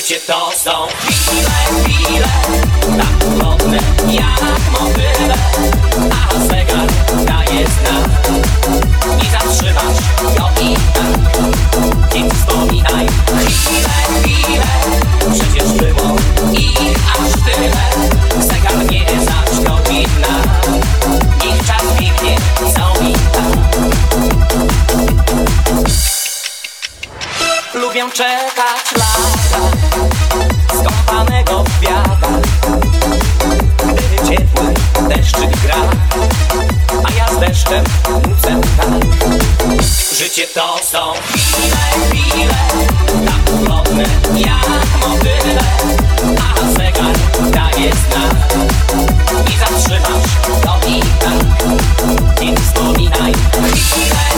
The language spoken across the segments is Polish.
życie to są. Chwile, chwile Tak ulotne jak motyle A zegar daje znak. Nie zatrzymasz go i tak. Więc wspominaj. Chwile, chwile Przecież było ich aż tyle. Zegar nie zaszkodzi nam Niech czas biegnie co mi Lubię czekać lat. Skąpanego w kwiatach Gdy ciepły deszczyk gra A ja z deszczem nucę tak Życie to są chwile, chwile Tak ulotne jak motyle A zegar daje znak I zatrzymasz to i tak Nie wspominaj chwile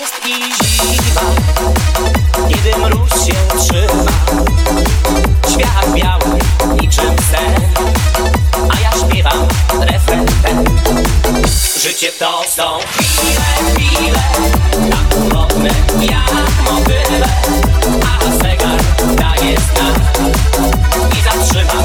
jest i zima. Kiedy mróz się trzyma. Świat biały niczym sen. A ja śpiewam refren ten. Życie to są chwile, chwile. Tak ulotne jak mobyle. A zegar daje znak. I zatrzyma